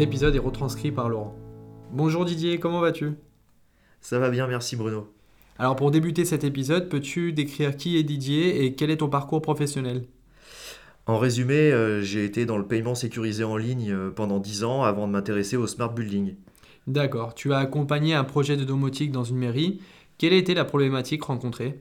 épisode est retranscrit par Laurent. Bonjour Didier, comment vas-tu? Ça va bien, merci Bruno. Alors pour débuter cet épisode, peux-tu décrire qui est Didier et quel est ton parcours professionnel? En résumé, euh, j'ai été dans le paiement sécurisé en ligne euh, pendant 10 ans avant de m'intéresser au smart building. D'accord, tu as accompagné un projet de domotique dans une mairie. Quelle était la problématique rencontrée?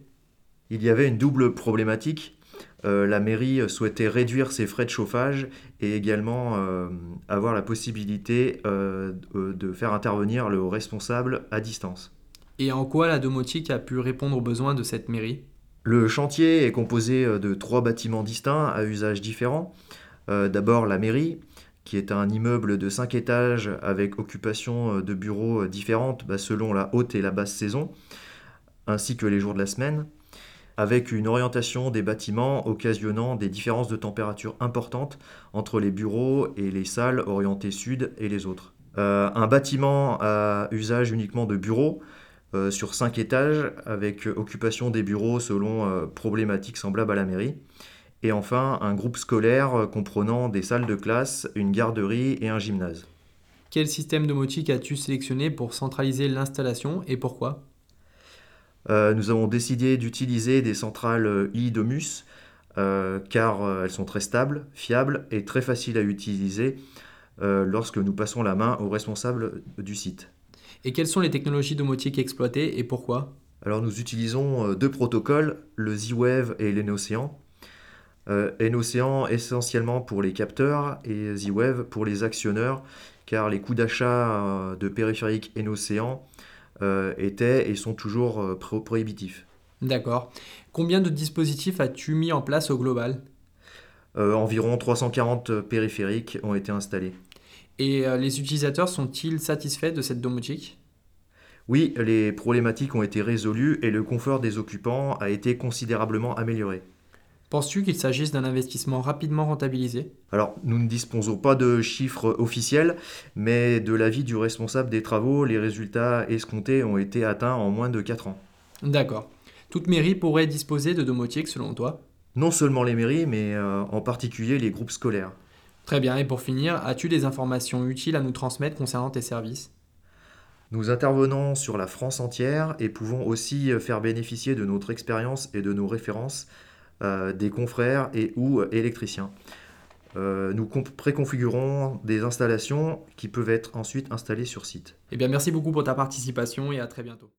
Il y avait une double problématique. Euh, la mairie souhaitait réduire ses frais de chauffage et également euh, avoir la possibilité euh, de faire intervenir le responsable à distance. Et en quoi la domotique a pu répondre aux besoins de cette mairie? Le chantier est composé euh, de trois bâtiments distincts à usages différents. Euh, D'abord la mairie, qui est un immeuble de 5 étages avec occupation euh, de bureaux euh, différentes bah, selon la haute et la basse saison, ainsi que les jours de la semaine, avec une orientation des bâtiments occasionnant des différences de température importantes entre les bureaux et les salles orientées sud et les autres. Euh, un bâtiment à usage uniquement de bureaux euh, sur 5 étages avec occupation des bureaux selon euh, problématiques semblables à la mairie. Et enfin, un groupe scolaire comprenant des salles de classe, une garderie et un gymnase. Quel système domotique as-tu sélectionné pour centraliser l'installation et pourquoi? Nous avons décidé d'utiliser des centrales euh, iDomus euh, car euh, elles sont très stables, fiables et très faciles à utiliser euh, lorsque nous passons la main au responsable du site. Et quelles sont les technologies domotiques exploitées et pourquoi? Alors nous utilisons euh, deux protocoles, le Z-Wave et l'Enocean. Euh, Enocean essentiellement pour les capteurs et Z-Wave pour les actionneurs, car les coûts d'achat euh, de périphériques Enocean euh, étaient et sont toujours euh, pro- prohibitifs. D'accord. Combien de dispositifs as-tu mis en place au global? Euh, environ 340 périphériques ont été installés. Et euh, les utilisateurs sont-ils satisfaits de cette domotique? Oui, les problématiques ont été résolues et le confort des occupants a été considérablement amélioré. Penses-tu qu'il s'agisse d'un investissement rapidement rentabilisé? Alors, nous ne disposons pas de chiffres officiels, mais de l'avis du responsable des travaux, les résultats escomptés ont été atteints en moins de 4 ans. D'accord. Toute mairie pourrait disposer de domotique selon toi? Non seulement les mairies, mais euh, en particulier les groupes scolaires. Très bien, et pour finir, as-tu des informations utiles à nous transmettre concernant tes services? Nous intervenons sur la France entière et pouvons aussi euh, faire bénéficier de notre expérience et de nos références des confrères et ou euh, électriciens. Euh, nous préconfigurons des installations qui peuvent être ensuite installées sur site. Eh bien, merci beaucoup pour ta participation et à très bientôt.